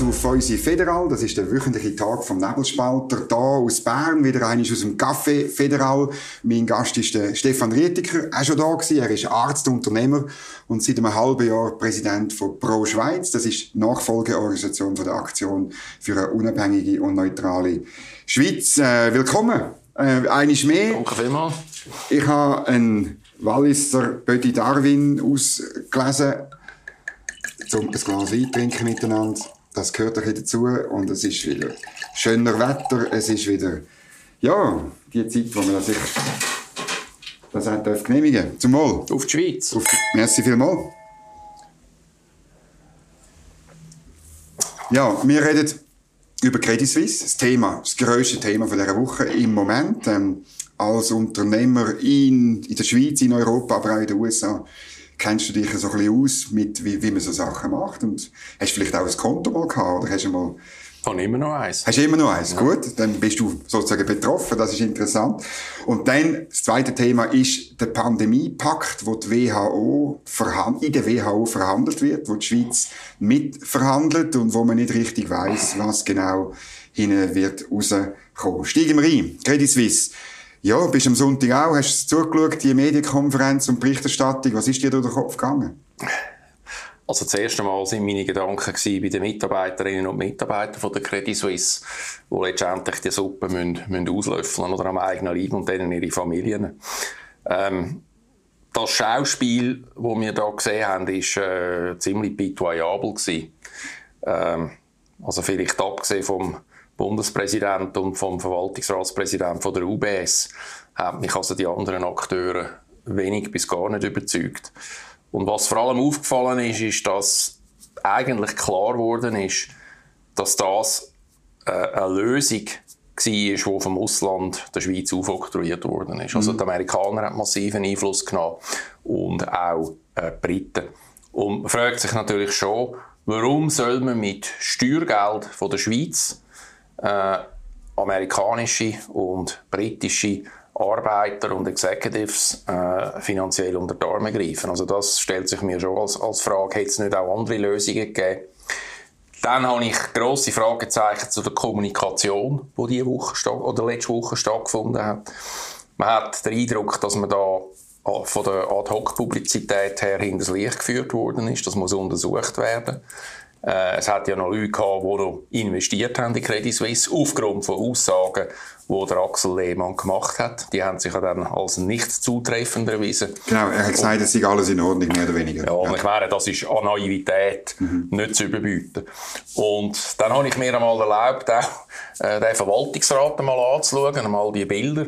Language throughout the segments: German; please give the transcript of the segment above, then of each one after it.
zu Feusi Federal. Das ist der wöchentliche Tag vom Nebelspalter. Da aus Bern, wieder einer aus dem Café Federal. Mein Gast ist der Stefan Rietiker, auch schon da gewesen. Er ist Arzt, Unternehmer und seit einem halben Jahr Präsident von Pro Schweiz. Das ist die Nachfolgeorganisation von der Aktion für eine unabhängige und neutrale Schweiz. Äh, willkommen. Äh, eines mehr. Danke vielmals. Ich habe einen Walliser Bödi Darwin ausgelesen zum ein Glas Wein trinken miteinander. Das gehört ein dazu und es ist wieder schöner Wetter, es ist wieder, ja, die Zeit, wo man sich das auch darf genehmigen Zum Wohl. Auf die Schweiz. Auf die, merci vielmals. Ja, wir reden über Credit Suisse, das Thema, das grösste Thema von dieser Woche im Moment. Ähm, als Unternehmer in, in der Schweiz, in Europa, aber auch in den USA kennst du dich so ein bisschen aus mit, wie, wie man so Sachen macht und hast vielleicht auch ein Konto mal gehabt oder hast du mal habe immer noch eins. Hast du immer noch eins? Ja. Gut, dann bist du sozusagen betroffen, das ist interessant. Und dann, das zweite Thema ist der Pandemiepakt, wo die WHO in der WHO verhandelt wird, wo die Schweiz mitverhandelt und wo man nicht richtig weiß, was genau hinein wird rauskommen. Steigen wir ein. Credit Suisse. Ja, bist am Sonntag auch, hast du zugeschaut, die Medienkonferenz und Berichterstattung, was ist dir durch den Kopf gegangen? Also das erste Mal sind meine Gedanken bei den Mitarbeiterinnen und Mitarbeitern von der Credit Suisse, die letztendlich die Suppe müssen, müssen auslöffeln oder am eigenen Leib und denen ihre Familien. Ähm, das Schauspiel, das wir hier gesehen haben, war äh, ziemlich pitoyabel. Ähm, also vielleicht abgesehen vom Bundespräsident und vom Verwaltungsratspräsident von der UBS haben mich also die anderen Akteure wenig bis gar nicht überzeugt. Und was vor allem aufgefallen ist, ist, dass eigentlich klar geworden ist, dass das äh, eine Lösung war, die vom Ausland der Schweiz aufoktroyiert worden ist. Also mhm. die Amerikaner haben massiven Einfluss genommen und auch äh, die Briten. Und man fragt sich natürlich schon, warum soll man mit Steuergeld von der Schweiz äh, amerikanische und britische Arbeiter und Executives äh, finanziell unter die Arme greifen. Also das stellt sich mir schon als, als Frage, hätte es nicht auch andere Lösungen gegeben? Dann habe ich grosse Fragezeichen zu der Kommunikation, die diese Woche oder letzte Woche stattgefunden hat. Man hat den Eindruck, dass man da äh, von der Ad-Hoc-Publizität her hinter das Licht geführt worden ist. Das muss untersucht werden. Äh, es hat ja noch Leute gehabt, die noch investiert haben in Credit Suisse, aufgrund von Aussagen, die der Axel Lehmann gemacht hat. Die haben sich ja dann als nicht zutreffend erwiesen. Genau, er hat gesagt, es sei alles in Ordnung, mehr oder weniger. Ja, und ja. ich meine, das ist an Naivität mhm. nicht zu überbieten. Und dann habe ich mir einmal erlaubt, auch äh, den Verwaltungsrat einmal anzuschauen, einmal die Bilder.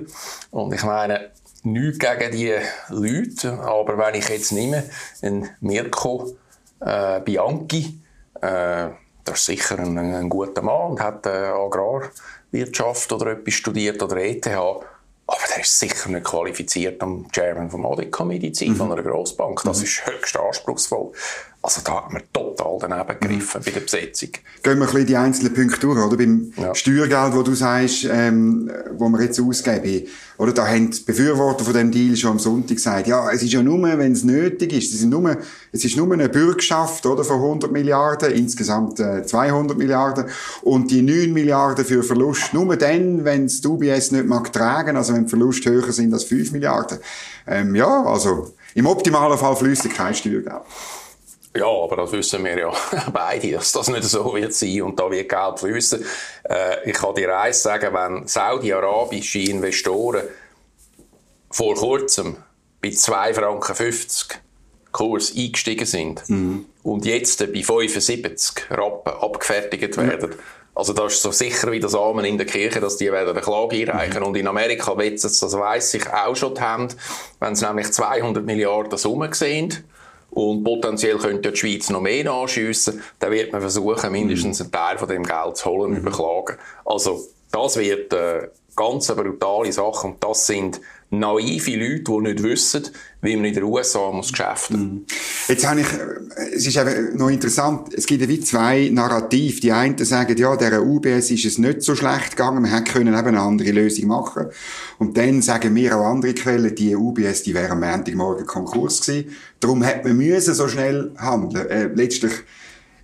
Und ich meine, nichts gegen die Leute, aber wenn ich jetzt nehme, einen Mirko äh, Bianchi, äh, das ist sicher ein, ein, guter Mann und hat äh, Agrarwirtschaft oder etwas studiert oder ETH. Aber der ist sicher nicht qualifiziert am Chairman vom Audit Committee zu sein, mhm. von einer Grossbank. Das mhm. ist höchst anspruchsvoll. Also da haben wir total daneben gegriffen mhm. bei der Besetzung. Gehen wir ein bisschen die einzelnen Punkte durch, oder? Beim ja. Steuergeld, wo du sagst, ähm, wo wir jetzt ausgeben, oder? Da haben die Befürworter von dem Deal schon am Sonntag gesagt, ja, es ist ja nur, wenn es nötig ist. Es ist nur, es ist nur eine Bürgschaft, oder? Von 100 Milliarden, insgesamt äh, 200 Milliarden. Und die 9 Milliarden für Verlust nur dann, wenn es die UBS nicht mag tragen, also wenn die Verluste höher sind als 5 Milliarden. Ähm, ja, also, im optimalen Fall fließt kein Steuergeld. Ja, aber das wissen wir ja beide, dass das nicht so wird sein und da wird Geld fließen. Äh, ich kann dir eins sagen, wenn saudi-arabische Investoren vor kurzem bei 2,50 Franken Kurs eingestiegen sind mhm. und jetzt bei 75 Rappen abgefertigt werden, mhm. Also das ist so sicher wie das Amen in der Kirche, dass die werden eine Klage einreichen. Mhm. Und in Amerika wird es, das weiss ich, auch schon die Hand, wenn es nämlich 200 Milliarden Summen sehen und potenziell könnte die Schweiz noch mehr nachschiessen, dann wird man versuchen, mindestens einen Teil von dem Geld zu holen und mhm. überklagen. Also, das wird äh, ganz eine brutale Sache und das sind naive Leute, die nicht wissen, wie man in den USA muss geschäften mhm. Jetzt habe ich, äh, es ist eben noch interessant, es gibt wie zwei Narrative. Die einen sagen, ja, der UBS ist es nicht so schlecht gegangen, wir hätten eben eine andere Lösung machen Und dann sagen mir auch andere Quellen, die UBS, die wäre am Montagmorgen Konkurs gewesen. Darum hat man müssen so schnell handeln. Äh, letztlich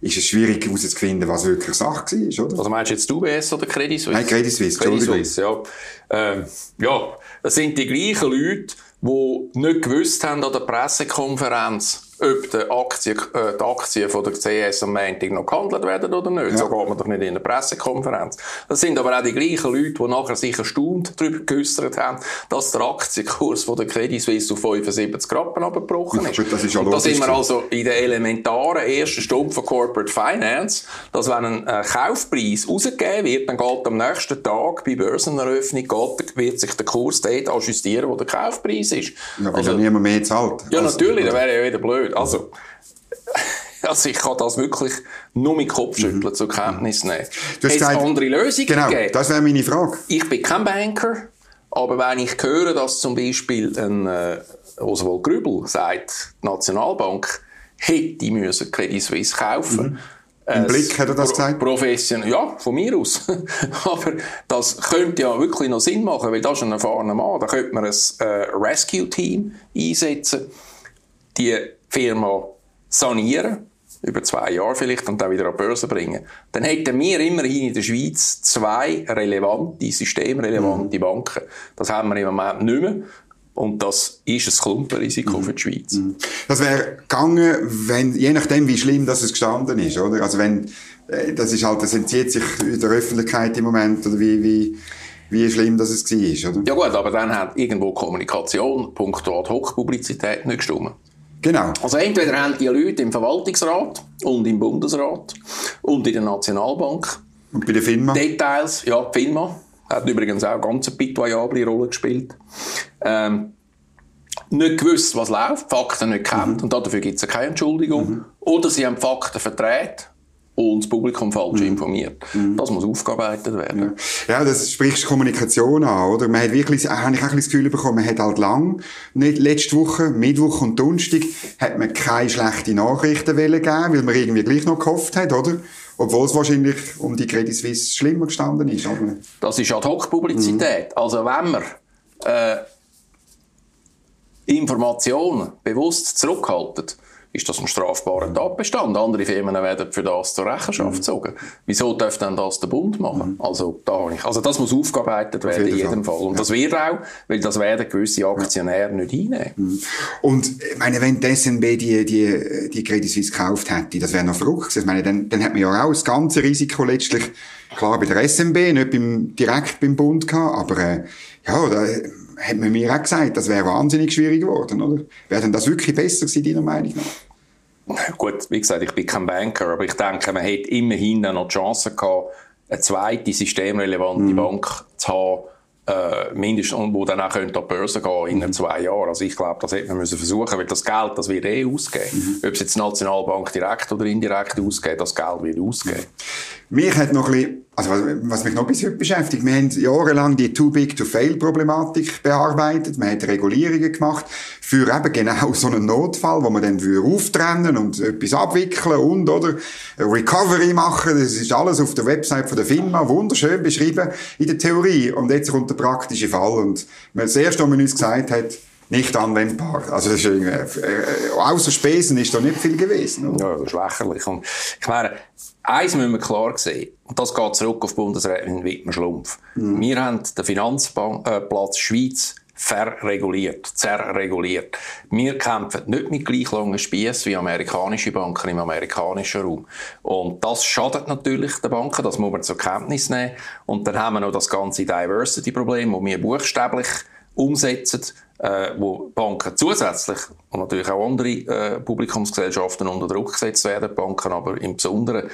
ist es schwierig herauszufinden, was wirklich Sache war, oder? Also meinst du jetzt UBS oder Credit Suisse? Nein, Credit Suisse, Credit Suisse, ja. Ähm, ja, das sind die gleichen Leute, die nicht gewusst haben an der Pressekonferenz, ob die Aktien, äh, die Aktien von der CS am Montag noch gehandelt werden oder nicht. Ja. So geht man doch nicht in der Pressekonferenz. Das sind aber auch die gleichen Leute, die nachher sich erstaunt darüber geäussert haben, dass der Aktienkurs von der Credit Suisse auf 75 Rappen abgebrochen ist. Das ist ja da sind wir also in der elementaren ersten Stunde von Corporate Finance, dass wenn ein äh, Kaufpreis rausgegeben wird, dann geht am nächsten Tag bei Börseneröffnung geht, wird sich der Kurs dort ajustieren, wo der Kaufpreis ist. Ja, weil also, ja niemand mehr zahlt. Ja, also, natürlich, das wäre ja wieder blöd blöd. Also, also ich kann das wirklich nur mit Kopfschütteln mhm. zur Kenntnis nehmen. Du hast andere Lösungen genau, gegeben? das wäre meine Frage. Ich bin kein Banker, aber wenn ich höre, dass zum Beispiel ein äh, Oswald Grübel sagt, die Nationalbank hätte müssen Credit Suisse kaufen mhm. Im Blick hat er das gesagt? Professionell, ja, von mir aus. Aber das könnte ja wirklich noch Sinn machen, weil das ist ein erfahrener Mann. Da könnte man ein äh, Rescue-Team einsetzen. Die Firma sanieren, über zwei Jahre vielleicht, und dann wieder an die Börse bringen, dann hätten wir immerhin in der Schweiz zwei relevante, systemrelevante mhm. Banken. Das haben wir im Moment nicht mehr. Und das ist ein Klumpenrisiko mhm. für die Schweiz. Mhm. Das wäre gegangen, wenn, je nachdem, wie schlimm das es gestanden ist, oder? Also wenn, äh, das ist halt, das entzieht sich in der Öffentlichkeit im Moment, oder wie, wie, wie schlimm das es war, oder? Ja gut, aber dann hat irgendwo Kommunikation, punkto Ad-Hoc-Publizität nicht gestimmt. Genau. Also entweder haben die Leute im Verwaltungsrat und im Bundesrat und in der Nationalbank. Und bei der FINMA? Details, ja, die FINMA hat übrigens auch eine ganz pitoyable Rolle gespielt. Ähm, nicht gewusst, was läuft, Fakten nicht kennt mhm. und dafür gibt es keine Entschuldigung. Mhm. Oder sie haben Fakten verdreht und das Publikum falsch mhm. informiert. Mhm. Das muss aufgearbeitet werden. Ja. ja, das spricht Kommunikation an, oder? Man hat wirklich, habe ich auch ein das Gefühl bekommen, man hat halt lang, nicht letzte Woche, Mittwoch und Donnerstag, hat man keine schlechten Nachrichten geben weil man irgendwie gleich noch gehofft hat, oder? Obwohl es wahrscheinlich um die Credit Suisse schlimmer gestanden ist. Aber... Das ist Ad-Hoc-Publizität. Mhm. Also wenn man äh, Informationen bewusst zurückhaltet, ist das ein strafbarer Tatbestand. Andere Firmen werden für das zur Rechenschaft mhm. gezogen. Wieso darf dann das der Bund machen? Mhm. Also, da ich, also das muss aufgearbeitet werden in jedem Fall. Und ja. das wird auch, weil das werden gewisse Aktionäre ja. nicht hinnehmen. Mhm. Und ich meine, wenn die SNB die, die, die Credit Suisse gekauft hätte, das wäre noch verrückt. Ich meine, dann, dann hat man ja auch das ganze Risiko letztlich klar bei der SNB, nicht beim, direkt beim Bund gehabt, aber äh, ja, da hat man mir auch gesagt, das wäre wahnsinnig schwierig geworden, oder? Wäre denn das wirklich besser gewesen, deiner Meinung nach? Gut, wie gesagt, ich bin kein Banker, aber ich denke, man hätte immerhin noch die Chance gehabt, eine zweite systemrelevante mm. Bank zu haben, äh, mindestens, wo dann auch könnte an die Börse gehen in mhm. zwei Jahren. Also ich glaube, das hätte man müssen versuchen, weil das Geld, das wird eh ausgeben. Mhm. Ob es jetzt die Nationalbank direkt oder indirekt ausgeht, das Geld wird ausgeben. Mich hat noch ein bisschen, also was mich noch bis heute beschäftigt, wir haben jahrelang die Too Big to Fail Problematik bearbeitet, man hat Regulierungen gemacht für eben genau so einen Notfall, wo man dann auftrennen und etwas abwickeln und oder Recovery machen, das ist alles auf der Website von der Firma, wunderschön beschrieben in der Theorie und jetzt kommt der praktische Fall und das erste, was man uns gesagt hat, nicht anwendbar. Also das ist irgendwie, äh, außer Spesen ist da nicht viel gewesen. Oder? Ja, lächerlich. Und ich meine, eins müssen wir klar sehen, und das geht zurück auf Bundesrätin Wittmer-Schlumpf. Mhm. Wir haben den Finanzplatz äh, Schweiz verreguliert, zerreguliert. Wir kämpfen nicht mit gleich langen Spießen wie amerikanische Banken im amerikanischen Raum. Und das schadet natürlich den Banken, das muss man zur Kenntnis nehmen. Und dann haben wir noch das ganze Diversity-Problem, das wir buchstäblich umsetzen, äh, wo Banken zusätzlich und natürlich auch andere äh, Publikumsgesellschaften unter Druck gesetzt werden, Banken aber im Besonderen.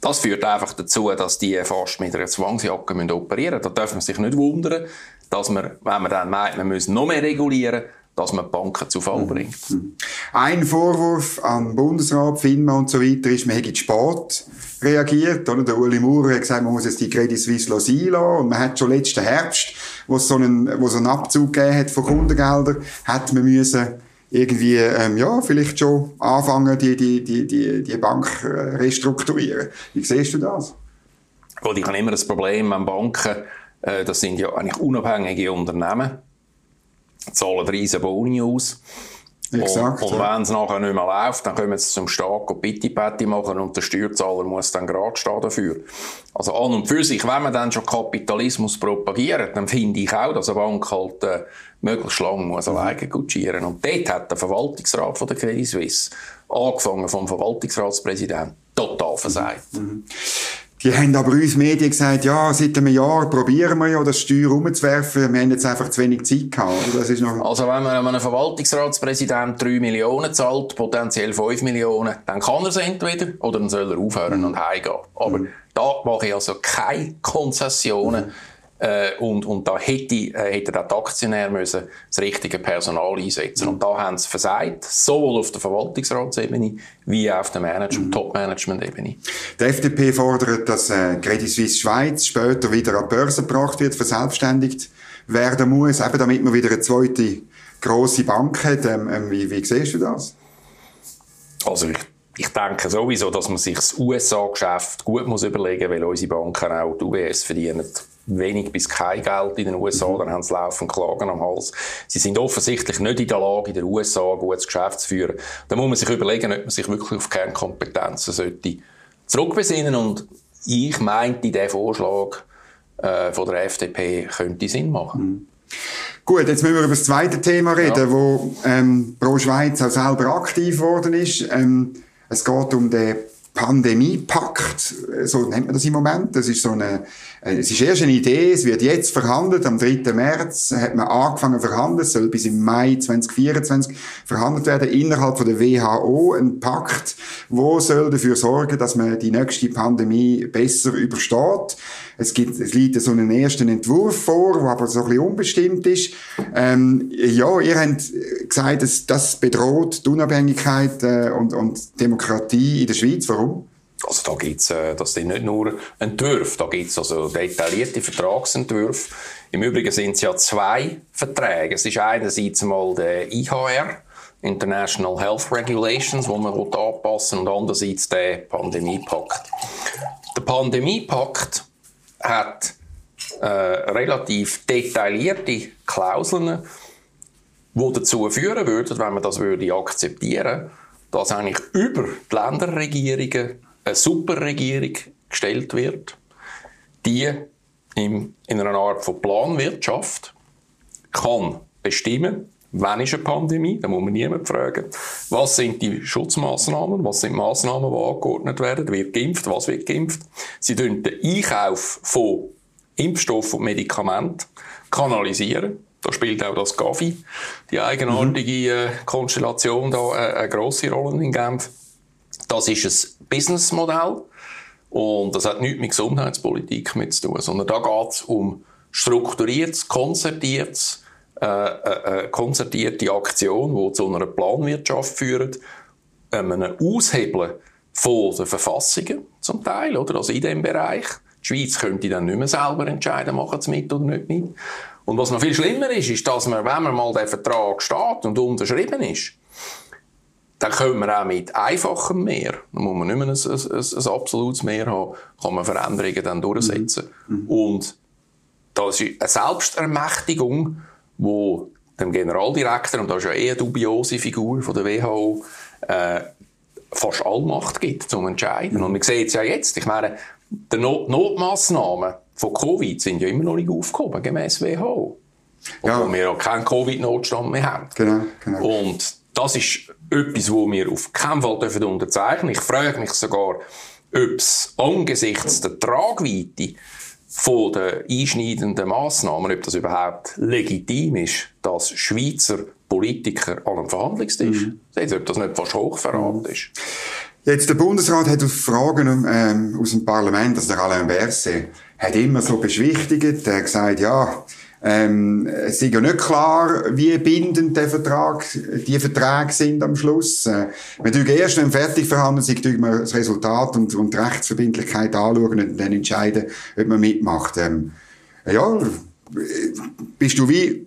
Das führt einfach dazu, dass die fast mit einer Zwangsjacke operieren müssen. Da darf man sich nicht wundern, dass man, wenn man dann meint, man muss noch mehr regulieren, dass man die Banken zu Fall mhm. bringt. Mhm. Ein Vorwurf an Bundesrat, FINMA und so weiter ist, man hätte Sport reagiert. Oder? Der Uli Maurer hat gesagt, man muss jetzt die Credit Suisse lassen. Und man hat schon letzten Herbst, wo es so einen, wo es einen Abzug gegeben hat von Kundengeldern, hat man müssen irgendwie, ähm, ja, vielleicht schon anfangen, die, die, die, die, die Bank äh, restrukturieren. Wie siehst du das? Gut, ich habe immer das Problem, wenn Banken, äh, das sind ja eigentlich unabhängige Unternehmen, zahlen riesen Boni aus. Exakt, und, und wenn es nachher nicht mehr läuft, dann kommen sie zum Staat und Pitti-Patti machen und der Steuerzahler muss dann gerade stehen dafür. Also an und für sich, wenn man dann schon Kapitalismus propagiert, dann finde ich auch, dass eine Bank halt äh, möglichst lange muss mhm. alleine gutschieren. Und dort hat der Verwaltungsrat von der Credit Suisse, angefangen vom Verwaltungsratspräsidenten, total versagt. Mhm. Die haben aber uns Medien gesagt, ja, seit einem Jahr probieren wir ja, das Steuer umzuwerfen. Wir haben jetzt einfach zu wenig Zeit gehabt. Das ist noch also wenn man einem Verwaltungsratspräsident 3 Millionen zahlt, potenziell 5 Millionen, dann kann er es entweder oder dann soll er aufhören mhm. und heimgehen. Aber mhm. da mache ich also keine Konzessionen. Mhm äh, und, und da hätte, äh, hätte auch der Aktionär müssen das richtige Personal einsetzen mhm. Und da haben sie versagt, sowohl auf der Verwaltungsratsebene wie auch auf der Management, mhm. Top-Management-Ebene. Die FDP fordert, dass äh, Credit Suisse Schweiz später wieder an die Börse gebracht wird, verselbstständigt werden muss, eben damit man wieder eine zweite grosse Bank hat. Ähm, ähm, wie, wie siehst du das? Also ich ich denke sowieso, dass man sich das USA-Geschäft gut muss überlegen muss, weil unsere Banken auch die UBS verdienen wenig bis kein Geld in den USA, mhm. dann haben sie laufend Klagen am Hals. Sie sind offensichtlich nicht in der Lage, in den USA ein gutes Geschäft zu führen. Da muss man sich überlegen, ob man sich wirklich auf Kernkompetenzen sollte zurückbesinnen und ich meinte, der Vorschlag äh, von der FDP könnte Sinn machen. Mhm. Gut, jetzt müssen wir über das zweite Thema reden, ja. wo ähm, Pro Schweiz auch selber aktiv geworden ist. Ähm, es geht um den Pandemiepakt, so nennt man das im Moment. Das ist so eine, äh, es ist erst eine Idee, es wird jetzt verhandelt. Am 3. März hat man angefangen zu verhandeln. Es soll bis im Mai 2024 verhandelt werden innerhalb von der WHO. Ein Pakt, wo soll dafür sorgen, dass man die nächste Pandemie besser übersteht. Es gibt, es liegt so einen ersten Entwurf vor, der aber so ein bisschen unbestimmt ist. Ähm, ja, ihr habt gesagt, dass das bedroht die Unabhängigkeit äh, und, und Demokratie in der Schweiz. Warum? Also da gibt's, äh, das sind nicht nur Entwürfe, da gibt's also detaillierte Vertragsentwürfe. Im Übrigen sind es ja zwei Verträge. Es ist einerseits mal der IHR, International Health Regulations, wo man anpassen will, und andererseits der Pandemiepakt. Der Pandemiepakt hat äh, relativ detaillierte Klauseln, die dazu führen würden, wenn man das würde akzeptieren dass eigentlich über die Länderregierungen eine Superregierung gestellt wird, die in einer Art von Planwirtschaft kann bestimmen, Wann ist eine Pandemie? Da muss man niemand fragen. Was sind die Schutzmaßnahmen? Was sind Maßnahmen, die angeordnet werden? Wird geimpft? Was wird geimpft? Sie den Einkauf von Impfstoffen und Medikamenten kanalisieren. Da spielt auch das Gavi, die eigenartige äh, Konstellation, da äh, eine grosse Rolle in Genf. Das ist ein Businessmodell und das hat nichts mit Gesundheitspolitik mit zu tun, sondern da geht es um strukturiertes, konzertiertes, äh, äh, äh, konzertierte Aktion, die zu einer Planwirtschaft führt, einem Aushebeln von den Verfassungen zum Teil, oder? Also in diesem Bereich. Die Schweiz könnte dann nicht mehr selber entscheiden, machen sie mit oder nicht mit. Und was noch viel schlimmer ist, ist, dass man, wenn man mal der Vertrag steht und unterschrieben ist, dann können wir auch mit einfachem Mehr, dann muss man nicht mehr ein, ein, ein, ein absolutes Mehr haben, kann man Veränderungen dann durchsetzen. Mhm. mhm. Und das ist eine Selbstermächtigung, wo dem Generaldirektor, und das ist ja eh eine dubiose Figur von der WHO, äh, fast Allmacht gibt zum Entscheiden. Und man sieht es ja jetzt. Ich meine, die Not Notmaßnahmen von Covid sind ja immer noch nicht aufgehoben, gemäß WHO. Ja. Obwohl wir ja keinen Covid-Notstand mehr haben. Genau, genau. Und das ist etwas, wo wir auf keinen Fall dürfen unterzeichnen. Ich frage mich sogar, ob es angesichts der Tragweite von den einschneidenden Massnahmen, ob das überhaupt legitim ist, dass Schweizer Politiker an einem Verhandlungstisch mhm. sitzen, ob das nicht fast Hochverrat mhm. ist. Jetzt, der Bundesrat hat auf Fragen ähm, aus dem Parlament, also der Alain Berset, hat immer so beschwichtigt, er hat gesagt, ja, ähm, es ist ja nicht klar, wie bindend der Vertrag, die Verträge sind am Schluss. Äh, wir erst, wenn fertig verhandeln sind, wir das Resultat und, und die Rechtsverbindlichkeit anschauen und dann entscheiden, ob man mitmacht. Ähm, ja, bist du wie,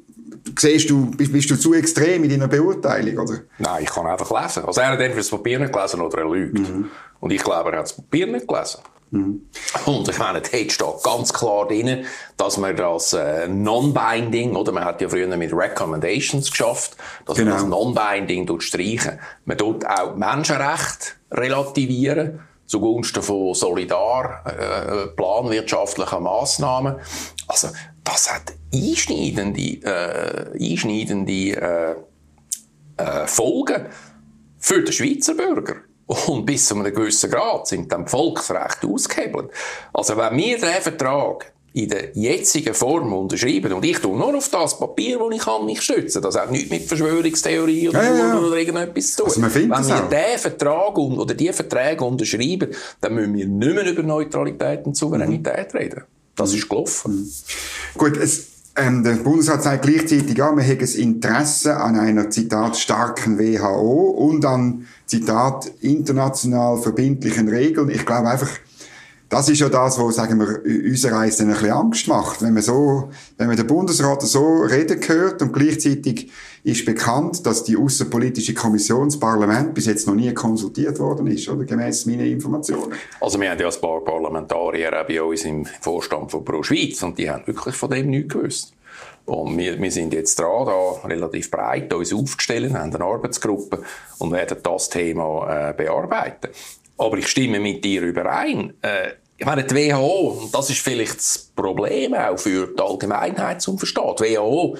siehst du, bist, bist, du zu extrem in deiner Beurteilung, oder? Nein, ich kann einfach lesen. Also er hat entweder das Papier nicht gelesen oder er lügt. Mhm. Und ich glaube, er hat das Papier nicht gelesen. Mhm. Und ich meine, dort steht ganz klar drin, dass man das äh, Non-Binding, oder man hat ja früher mit Recommendations geschafft, dass genau. man das Non-Binding streichen. Man tut auch Menschenrechte relativieren zugunsten von solidar äh, planwirtschaftlichen Massnahmen. Also das hat einschneidende, äh, einschneidende äh, äh, Folgen für den Schweizer Bürger. Und bis zu einem gewissen Grad sind dann die Volksrechte ausgehebelt. Also wenn wir diesen Vertrag in der jetzigen Form unterschreiben, und ich tue nur auf das Papier, das ich kann mich stützen, das hat nichts mit Verschwörungstheorie oder, ja, ja, ja. oder irgendetwas zu tun. Also wenn wir diesen Vertrag oder diese Verträge unterschreiben, dann müssen wir nicht mehr über Neutralität und Souveränität mhm. reden. Das ist gelaufen. Mhm. Gut, es ähm, der Bundesrat sagt gleichzeitig, ja, hätten ein Interesse an einer, Zitat, starken WHO und an, Zitat, international verbindlichen Regeln. Ich glaube einfach, das ist ja das, was, sagen wir, unserer Reise ein bisschen Angst macht. Wenn man so, wenn man den Bundesrat so reden hört und gleichzeitig ist bekannt, dass die Außenpolitische Kommission, das Parlament, bis jetzt noch nie konsultiert worden ist, oder? Gemäss meinen Informationen. Also wir haben ja ein paar Parlamentarier auch bei uns im Vorstand von Pro Schweiz und die haben wirklich von dem nichts gewusst. Und wir, wir sind jetzt dran, da relativ breit uns aufzustellen, haben eine Arbeitsgruppe und werden das Thema äh, bearbeiten. Aber ich stimme mit dir überein. Äh, ich meine, die WHO, und das ist vielleicht das Problem auch für die Allgemeinheit zum Verstehen. Die WHO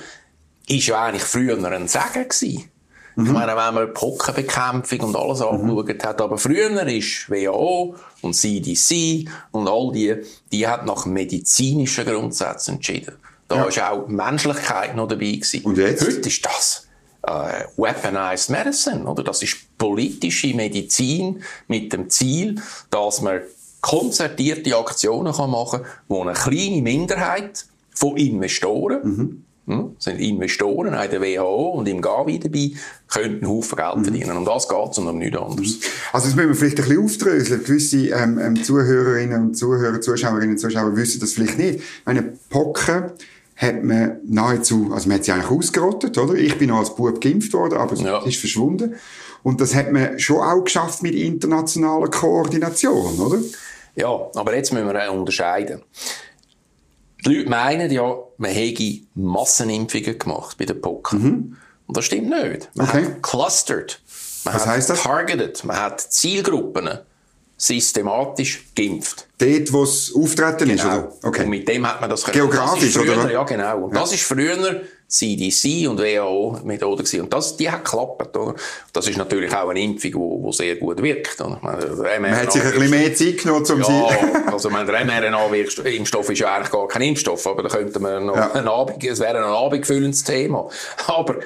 ist ja eigentlich früher ein Segen gewesen. Mhm. Ich meine, wenn man die Pockenbekämpfung und alles mhm. angeschaut hat, aber früher ist WHO und CDC und all die, die hat nach medizinischen Grundsätzen entschieden. Da ja. ist auch Menschlichkeit noch dabei gewesen. Und jetzt? Heute ist das äh, Weaponized Medicine, oder? Das ist politische Medizin mit dem Ziel, dass man konzertierte Aktionen machen kann, wo eine kleine Minderheit von Investoren mhm hm? sind Investoren in der WHO und im Gavi dabei, können einen Haufen Geld mhm. verdienen. Um das geht es und um nichts anderes. Also das müssen wir vielleicht ein bisschen aufdröseln. Gewisse ähm, ähm, Zuhörerinnen und Zuhörer, Zuschauerinnen und Zuschauer wissen das vielleicht nicht. Meine Pocken hat man nahezu, also man hat sie eigentlich ausgerottet, oder? Ich bin als Bub geimpft worden, aber es ja. ist verschwunden. Und das hat man schon auch geschafft mit internationaler Koordination, oder? Ja, aber jetzt müssen wir unterscheiden. Die Leute meinen ja, man hätte Massenimpfungen gemacht bei den Pocken. Mhm. Und das stimmt nicht. Man okay. hat clustered. Man Was hat targeted. Man hat Zielgruppen systematisch geimpft. Dort, wo es auftreten genau. ist, oder? Okay. Und mit dem hat man das Geografisch, früher, oder? Ja, genau. Und ja. das ist früher CDC und WHO-Methode gewesen. Und das, die hat geklappt, oder? Das ist natürlich auch eine Impfung, die sehr gut wirkt, oder? Meine, man hat sich ein bisschen mehr Zeit genommen, um ja, sie... also, man, der mRNA-Impfstoff ist ja eigentlich gar kein Impfstoff, aber da könnte man noch ja. ein Abend, es wäre ein abendfüllendes Thema. Aber,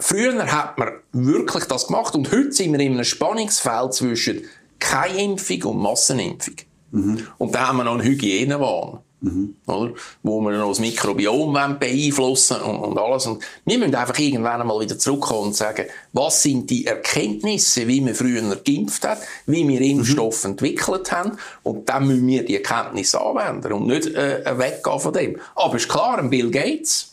Früher hat man wirklich das gemacht und heute sind wir in einem Spannungsfeld zwischen keine Impfung und Massenimpfung. Mhm. Und da haben wir noch einen Hygienewahn. Mhm. Oder? Wo wir noch das Mikrobiom beeinflussen und, und alles. Und wir müssen einfach irgendwann einmal wieder zurückkommen und sagen, was sind die Erkenntnisse, wie man früher geimpft hat, wie wir Impfstoffe mhm. entwickelt haben. Und dann müssen wir die Erkenntnisse anwenden und nicht äh, weggehen von dem. Aber ist klar, Bill Gates,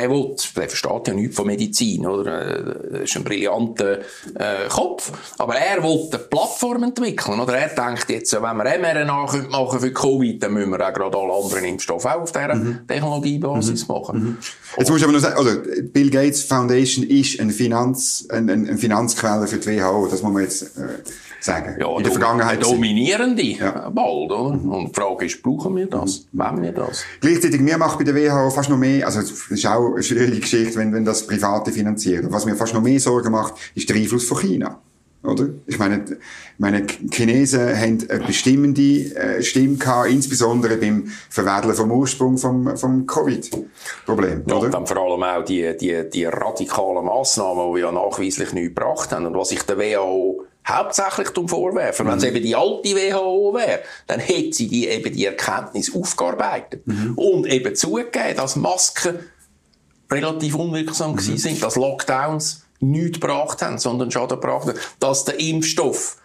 der, will, der versteht ja nichts von Medizin, oder? Das ist ein brillanter äh, Kopf. Aber er will eine Plattform entwickeln, oder? Er denkt jetzt, wenn wir mRNA machen für Covid, dann müssen wir auch gerade alle anderen Impfstoffe auch auf dieser mhm. Technologiebasis mhm. machen. Mhm. Jetzt muss ich aber noch sagen, also, Bill Gates Foundation ist ein Finanz, ein, ein Finanzquelle für die WHO, das muss man jetzt, äh, sagen. Ja, in der Vergangenheit. dominierende ja. bald, oder? Und die Frage ist, brauchen wir das? Mhm. Wollen wir das? Gleichzeitig, mir macht bei der WHO fast noch mehr, also, es ist auch eine schwierige Geschichte, wenn, wenn das Private finanzieren. Was mir fast noch mehr Sorgen macht, ist der Einfluss von China. Oder? Ich meine, meine Chinesen haben eine bestimmende äh, Stimme gehabt, insbesondere beim Verwedeln vom Ursprung vom, vom Covid-Problem. Ja, oder? dann vor allem auch die, die, die radikalen Massnahmen, die ja nachweislich nichts gebracht haben und was sich der WHO hauptsächlich zum Vorwerfen. Mhm. Wenn es eben die alte WHO wäre, dann hätte sie die, eben die Erkenntnis aufgearbeitet mhm. und eben zugegeben, dass Masken relativ unwirksam mhm. sind, dass Lockdowns nichts gebracht haben, sondern Schaden gebracht haben, dass der Impfstoff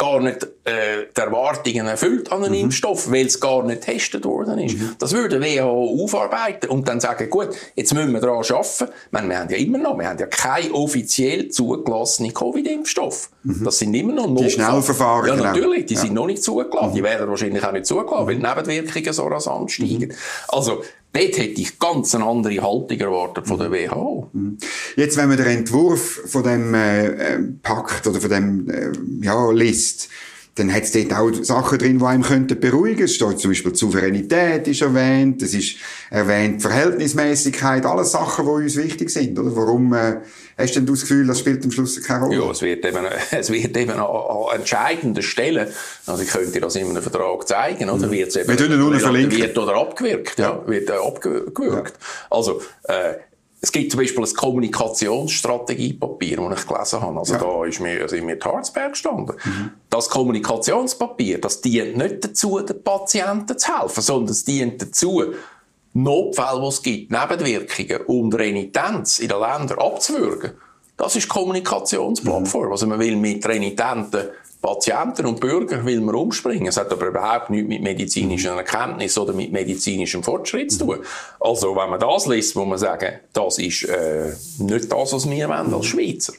gar nicht äh, die Erwartungen erfüllt an einen mhm. Impfstoff, weil es gar nicht getestet worden ist. Mhm. Das würde WHO aufarbeiten und dann sagen, gut, jetzt müssen wir daran arbeiten. Meine, wir haben ja immer noch, wir haben ja keinen offiziell zugelassenen Covid-Impfstoff. Mhm. Das sind immer noch Notfall. Die Schnellverfahren. Ja, genau. natürlich, die ja. sind noch nicht zugelassen. Die mhm. werden wahrscheinlich auch nicht zugelassen, weil die Nebenwirkungen so rasant steigen. Mhm. Also, Dort hätte ich ganz eine andere Haltung erwartet von der WHO. Mhm. Jetzt, wenn man den Entwurf von dem äh, äh, Pakt oder von dem äh, ja, liest, dann hat es dort auch Sachen drin, die einem könnten beruhigen. Es steht zum Beispiel Souveränität ist erwähnt, es ist erwähnt Verhältnismäßigkeit, alles Sachen, die uns wichtig sind. Oder? Warum äh, hast du denn das Gefühl, das spielt am Schluss keine Rolle? Ja, es wird eben, es wird eben an, an entscheidenden Stellen, also ich könnte das in einem Vertrag zeigen, oder mhm. wird es eben wird oder abgewirkt, ja, ja wird äh, abgewirkt. Ja. Also äh, es gibt zum Beispiel ein Kommunikationsstrategiepapier, das ich gelesen habe. Also ja. da ist mir, sind mir die Harzberg gestanden. Mhm. Das Kommunikationspapier, das dient nicht dazu, den Patienten zu helfen, sondern es dient dazu, Notfälle, die es gibt, Nebenwirkungen und Renitenz in den Ländern abzuwürgen. Das ist Kommunikationsplattform. Mhm. Also man will mit Renitenten Patienten und Bürger will man umspringen. Es hat aber überhaupt nichts mit medizinischer Erkenntnis oder mit medizinischem Fortschritt zu tun. Also, wenn man das liest, muss man sagen, das ist äh, nicht das, was wir wollen als Schweizer.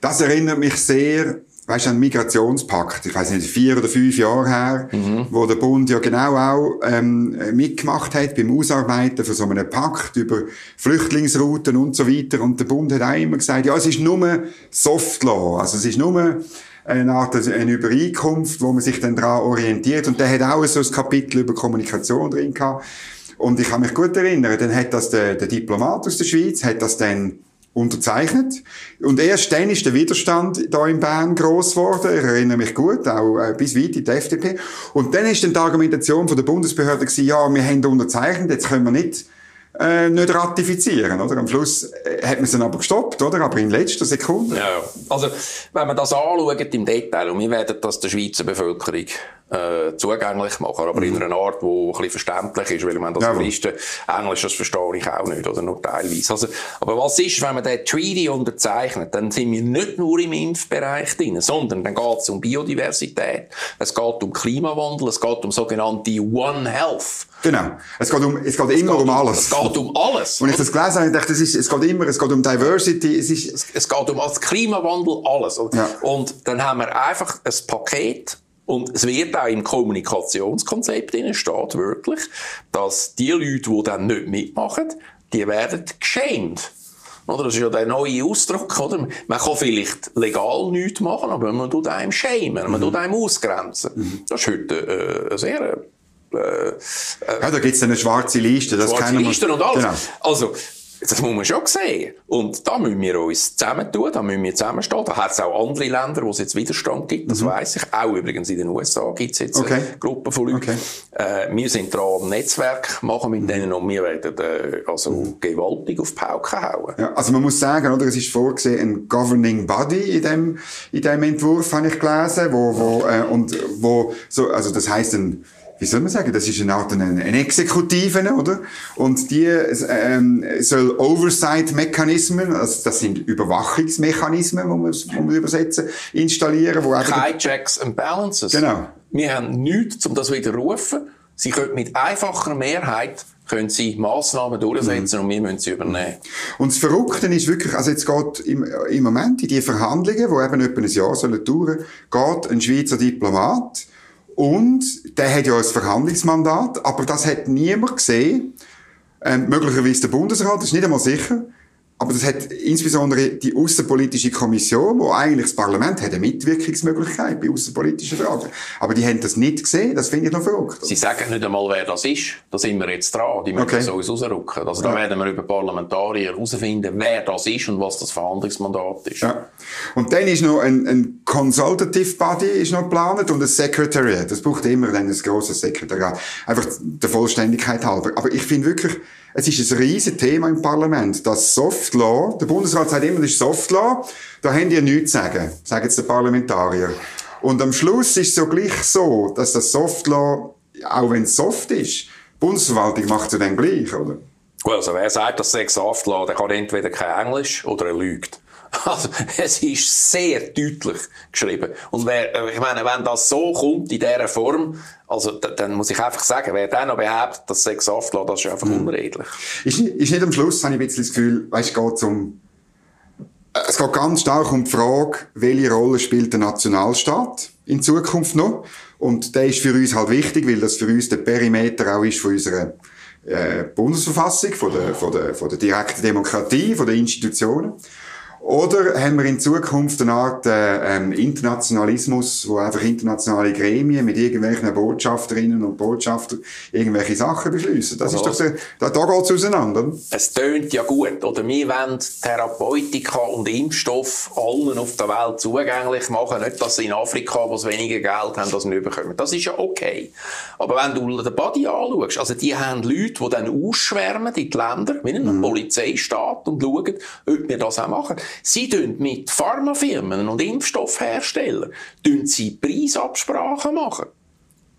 Das erinnert mich sehr weißt du, ein Migrationspakt, ich weiß nicht, vier oder fünf Jahre her, mhm. wo der Bund ja genau auch ähm, mitgemacht hat beim Ausarbeiten von so einem Pakt über Flüchtlingsrouten und so weiter. Und der Bund hat auch immer gesagt, ja, es ist nur Soft Law, also es ist nur eine Art eine Übereinkunft, wo man sich dann daran orientiert. Und der hat auch so ein Kapitel über Kommunikation drin gehabt. Und ich kann mich gut erinnern, dann hat das der, der Diplomat aus der Schweiz, hat das dann unterzeichnet. Und erst dann ist der Widerstand da in Bern gross geworden. Ich erinnere mich gut, auch äh, bis weit in die FDP. Und dann ist dann die Argumentation von der Bundesbehörde gewesen, ja, wir haben unterzeichnet, jetzt können wir nicht äh, nicht ratifizieren, oder? Am Schluss äh, hat man es dann aber gestoppt, oder? Aber in letzter Sekunde. Ja, also, wenn man das anschaut im Detail, und wir werden das der Schweizer Bevölkerung äh, zugänglich machen, aber mhm. in einer Art, die ein bisschen verständlich ist, weil man das ja, Listen, Englisch, das verstehe ich auch nicht, oder nur teilweise. Also, aber was ist, wenn man den Treaty unterzeichnet, dann sind wir nicht nur im Impfbereich drin, sondern dann geht es um Biodiversität, es geht um Klimawandel, es geht um sogenannte One Health. Genau. Es geht, um, es geht es immer geht um alles. Es geht um alles. Und ich das gelesen habe, dachte, das ist, es geht immer, es geht um Diversity, es ist... Es, es geht um das Klimawandel, alles. Ja. Und dann haben wir einfach ein Paket, und es wird auch im Kommunikationskonzept drin steht wirklich, dass die Leute, die dann nicht mitmachen, die werden geschämt. Oder? Das ist ja der neue Ausdruck, oder? Man kann vielleicht legal nichts machen, aber man tut einem schämen, man mhm. tut einem ausgrenzen. Mhm. Das ist heute äh, sehr äh, äh, ja, da gibt's eine schwarze Liste. Das schwarze Liste und alles. Genau. Also, das muss man schon sehen. Und da müssen wir uns zusammentun, da müssen wir zusammenstehen. Da hat es auch andere Länder, wo es jetzt Widerstand gibt, das mhm. weiss ich. Auch übrigens in den USA gibt es jetzt okay. eine Gruppe von Leuten. Okay. Äh, wir sind dran am Netzwerk machen mit mhm. denen und wir werden äh, also mhm. gewaltig auf die Pauke hauen. Ja, also man muss sagen, oder, es ist vorgesehen ein Governing Body in dem, in dem Entwurf, habe ich gelesen, wo, wo, äh, und wo, so, also das heißt ein wie soll man sagen, das ist eine Art ein, ein Exekutive, oder? Und die ähm, soll Oversight-Mechanismen, also das sind Überwachungsmechanismen, wo man, wo man übersetzen, installieren. Wo Keine Checks and Balances. Genau. Wir haben nichts, um das wieder rufen. Sie können mit einfacher Mehrheit können sie Massnahmen durchsetzen mhm. und wir müssen sie übernehmen. Und das Verrückte ist wirklich, also jetzt geht im, im Moment in die Verhandlungen, die eben etwa ein Jahr sollen dauern, geht ein Schweizer Diplomat und der hat ja ein Verhandlungsmandat, aber das hat niemand gesehen. Ähm, möglicherweise der Bundesrat, das ist nicht einmal sicher. Aber das hat insbesondere die Außenpolitische Kommission, wo eigentlich das Parlament hat eine Mitwirkungsmöglichkeit bei außenpolitischen Fragen. Aber die haben das nicht gesehen, das finde ich noch verrückt. Sie sagen nicht einmal, wer das ist. Da sind wir jetzt dran. Die müssen okay. so rausrücken. Also da ja. werden wir über Parlamentarier herausfinden, wer das ist und was das Verhandlungsmandat ist. Ja. Und dann ist noch ein, ein Consultative Body ist noch geplant und ein Secretariat. Das braucht immer dann ein grosses Sekretariat. Einfach der Vollständigkeit halber. Aber ich finde wirklich, es ist ein riesiges Thema im Parlament. Das Soft Law, der Bundesrat sagt immer, das ist Soft Law, da haben die nichts zu sagen, sagen jetzt die Parlamentarier. Und am Schluss ist es so gleich so, dass das Soft Law, auch wenn es soft ist, die Bundesverwaltung macht es dann gleich, oder? Gut, also wer sagt, dass es Soft Law, der kann entweder kein Englisch oder er lügt. Also, es ist sehr deutlich geschrieben. Und wer, äh, ich meine, wenn das so kommt, in dieser Form, also, dann muss ich einfach sagen, wer dann noch behauptet, dass Sex Saftler, das ist einfach mhm. unredlich. Ist, ist nicht am Schluss, habe ich ein bisschen das Gefühl, weißt, geht um, äh, es geht ganz stark um die Frage, welche Rolle spielt der Nationalstaat in Zukunft noch? Und der ist für uns halt wichtig, weil das für uns der Perimeter auch ist von unserer äh, Bundesverfassung, von der, von, der, von der direkten Demokratie, von den Institutionen. Oder haben wir in Zukunft eine Art äh, ähm, Internationalismus, wo einfach internationale Gremien mit irgendwelchen Botschafterinnen und Botschaftern irgendwelche Sachen beschließen? Das also, ist doch der, da, da geht's auseinander. Es tönt ja gut, oder? Wir wollen Therapeutika und Impfstoff allen auf der Welt zugänglich machen. Nicht, dass sie in Afrika, wo sie weniger Geld haben, das nicht bekommen. Das ist ja okay. Aber wenn du den Body anschaust, also die haben Leute, die dann ausschwärmen in die Länder, wie in einem mhm. Polizeistaat und schauen, ob wir das auch machen. Sie tun mit Pharmafirmen und Impfstoffherstellern tun sie Preisabsprachen machen.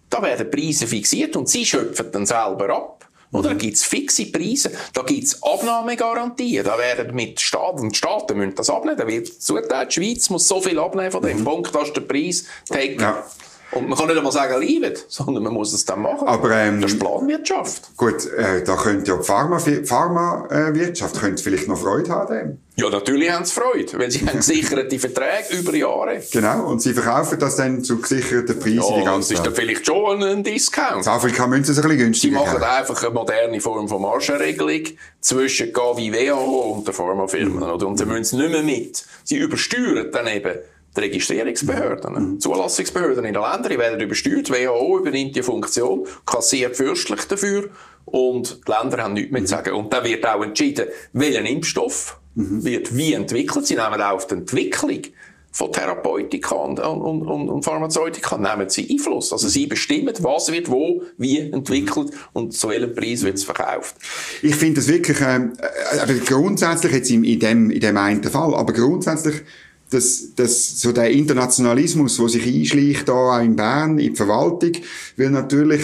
Da werden Preise fixiert und sie schöpfen dann selber ab. Oder? Da mhm. gibt's fixe Preise, da gibt's Abnahmegarantien, da werden mit Staaten, und Staaten müssen das abnehmen, da wird zugeteilt, die Schweiz muss so viel abnehmen von dem mhm. Punkt, dass der Preis take. Ja. Und man kann nicht einmal sagen, lieben, sondern man muss es dann machen. Aber, ähm, das ist Planwirtschaft. Gut, äh, da könnte ja die Pharmawirtschaft Pharma, äh, könnte vielleicht noch Freude haben. Ja, natürlich haben sie Freude, weil sie haben gesicherte Verträge über Jahre. Genau, und sie verkaufen das dann zu gesicherten Preisen ja, die ganze Das ist dann vielleicht schon ein Discount. In Afrika müssen sie ein bisschen günstiger Sie machen einfach eine moderne Form von Margenregelung zwischen GAVI, WHO und den Pharmafirmen. Mhm. Und sie müssen es nicht mehr mit. Sie übersteuern dann eben die Registrierungsbehörden, mhm. Zulassungsbehörden in den Ländern, die werden übersteuert, die WHO übernimmt die Funktion, kassiert fürstlich dafür und die Länder haben nichts mehr zu sagen. Und dann wird auch entschieden, welcher Impfstoff wird wie entwickelt. Sie nehmen auf die Entwicklung von Therapeutika und, und, und, und Pharmazeutika nehmen sie Einfluss. Also sie bestimmen, was wird wo, wie entwickelt und zu welchem Preis wird es verkauft. Ich finde das wirklich, ähm, äh, grundsätzlich jetzt in, in, dem, in dem einen Fall, aber grundsätzlich dass, dass so der Internationalismus, wo sich einschleicht da auch in Bern, in die Verwaltung, weil natürlich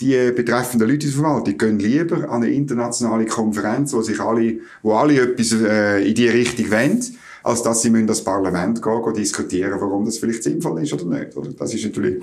die betreffenden Leute in der Verwaltung gehen lieber an eine internationale Konferenz, wo sich alle, wo alle etwas äh, in die Richtung wenden, als dass sie müssen das Parlament gehen, gehen diskutieren, warum das vielleicht sinnvoll ist oder nicht. Oder? Das ist natürlich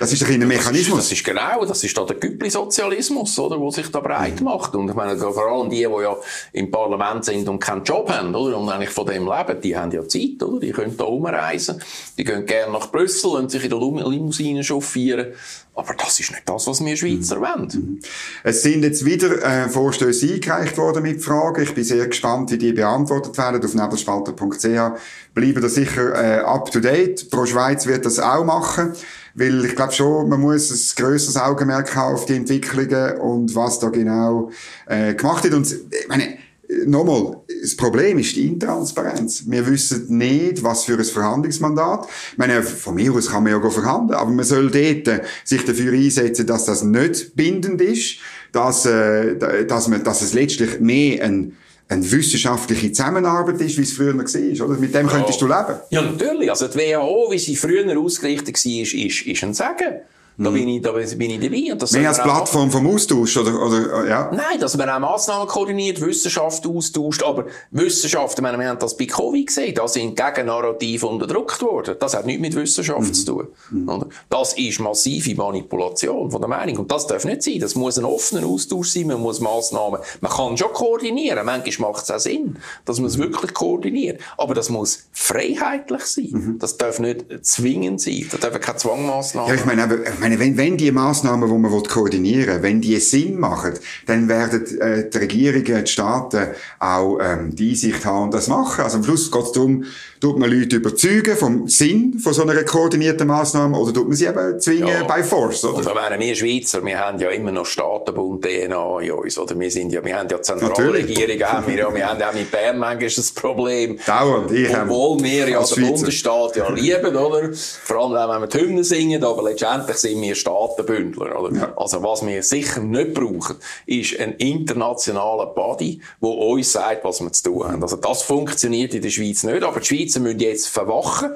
das ist doch ein Mechanismus. Das ist, das ist genau, das ist da der Güppli-Sozialismus, oder, wo sich da breit mhm. macht. Und ich meine, vor allem die, die ja im Parlament sind und keinen Job haben, oder, und eigentlich von dem leben, die haben ja Zeit, oder, die können da umreisen, die gehen gerne nach Brüssel und sich in der Limousine chauffieren. Aber das ist nicht das, was wir Schweizer mhm. wollen. Mhm. Es sind jetzt wieder äh, Vorstöße eingereicht worden mit Fragen. Ich bin sehr gespannt, wie die beantwortet werden. Auf nebelspalter.ch bleiben da sicher äh, up to date. Pro Schweiz wird das auch machen. Weil ich glaube schon, man muss ein grösseres Augenmerk haben auf die Entwicklungen und was da genau äh, gemacht wird. Und ich meine, nochmal, das Problem ist die Intransparenz. Wir wissen nicht, was für ein Verhandlungsmandat. Ich meine, von mir aus kann man ja verhandeln, aber man soll dort sich dafür einsetzen, dass das nicht bindend ist, dass, äh, dass, man, dass es letztlich mehr ein eine wissenschaftliche Zusammenarbeit ist, wie es früher war, oder? Mit dem ja. könntest du leben. Ja, natürlich. Also die WHO, wie sie früher ausgerichtet war, ist, ist, ist ein Sagen. Da bin ich, da bin ich dabei. Und das Mehr als Plattform vom Austausch, oder, oder, ja? Nein, dass man auch Massnahmen koordiniert, Wissenschaft austauscht, aber Wissenschaft, ich meine, wir haben das bei Covid gesehen, da sind Gegennarrative unterdrückt worden. Das hat nichts mit Wissenschaft mhm. zu tun. Mhm. Das ist massive Manipulation von der Meinung. Und das darf nicht sein. Das muss ein offener Austausch sein, man muss Massnahmen, man kann schon koordinieren, manchmal macht es auch Sinn, dass man es mhm. wirklich koordiniert. Aber das muss freiheitlich sein. Mhm. Das darf nicht zwingend sein. Das darf keine Zwangmaßnahmen Ja, ich meine, aber, ich meine meine, wenn, wenn die Massnahmen, die man koordinieren will, wenn die Sinn machen, dann werden äh, die Regierungen, die Staaten auch ähm, die Einsicht haben und das machen. Also am Schluss geht es darum, tut man Leute überzeugen vom Sinn von so einer koordinierten Massnahme oder tut man sie eben zwingen ja. bei Force? Oder? Und da wären wir Schweizer, wir haben ja immer noch Staatenbund-DNA in uns, oder? Wir sind ja, wir haben ja Zentralregierung, haben wir ja, wir haben ja mit Bern manchmal das Problem. Dauernd, ich Obwohl wir ja den Bundesstaat ja lieben, oder? Vor allem, wenn wir die Hymne singen, aber letztendlich sind wir Staatenbündler, oder? Ja. Also was wir sicher nicht brauchen, ist ein internationaler Body, der uns sagt, was wir zu tun haben. Also das funktioniert in der Schweiz nicht, aber die Schweizer müssen jetzt verwachen,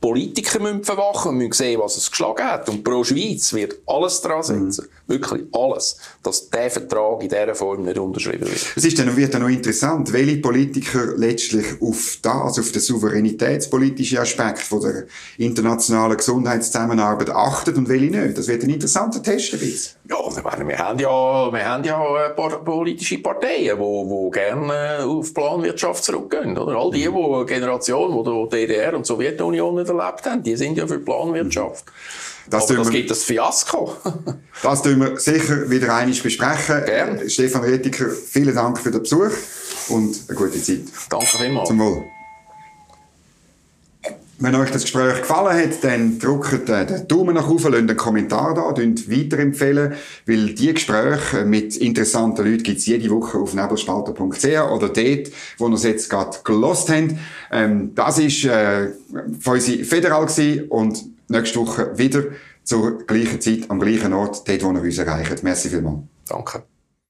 Politiker müssen verwachen und müssen sehen, was es geschlagen hat. Und pro Schweiz wird alles dran setzen. Mhm wirklich alles, dass der Vertrag in dieser Form nicht unterschrieben wird. Es ist dann, wird dann noch interessant, welche Politiker letztlich auf das, auf den souveränitätspolitischen Aspekt von der internationalen Gesundheitszusammenarbeit achten und welche nicht. Das wird ein interessanter Test bisschen. Ja, wir haben ja, wir haben ja politische Parteien, die, die gerne auf Planwirtschaft zurückgehen. Oder? All die, die Generation, die die DDR und die Sowjetunion nicht erlebt haben, die sind ja für Planwirtschaft. Das, Aber das wir, gibt ein Fiasko. das tun wir sicher wieder einmal besprechen. Gerne. Stefan Rettiker, vielen Dank für den Besuch und eine gute Zeit. Danke vielmals. Zum Wohl. Wenn euch das Gespräch gefallen hat, dann drückt den Daumen nach oben, lasst einen Kommentar da, und weiterempfehlen, weil die Gespräche mit interessanten Leuten gibt es jede Woche auf nebelspalter.ch oder dort, wo ihr es jetzt gerade gelost habt. Ähm, das war äh, für unsere Federal und nächste Woche wieder zur gleichen Zeit, am gleichen Ort, dort, wo ihr uns erreicht. Merci vielmals. Danke.